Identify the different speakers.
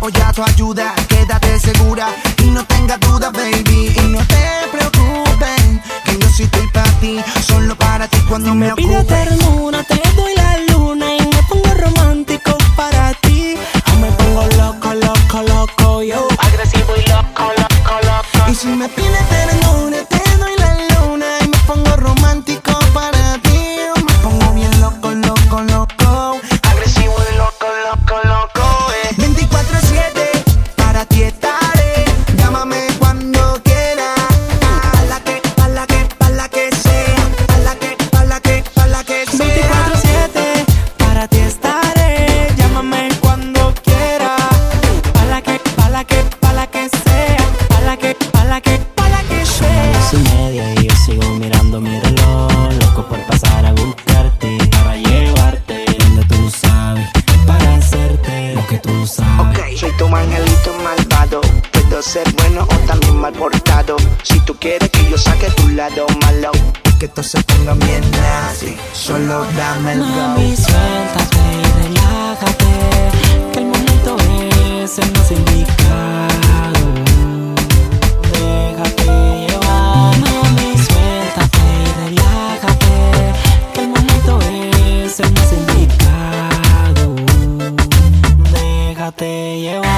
Speaker 1: o ya tu ayuda. Quédate segura y no tengas duda, baby. Y no te preocupes, que yo sí estoy para ti, solo para ti cuando me,
Speaker 2: me pide ternura, te doy la luna y me pongo romántico para ti. O me pongo loco, loco, loco, yo. Agresivo y loco, loco, loco.
Speaker 1: Y si me pide ternura, y
Speaker 3: media y yo sigo mirando mi reloj. Loco por pasar a buscarte. Para llevarte donde tú sabes. Para hacerte lo que tú sabes.
Speaker 1: Ok, soy tu angelito malvado. Puedo ser bueno o también mal portado. Si tú quieres que yo saque tu lado malo, que esto se ponga bien nasty. Solo dame el go. te llevo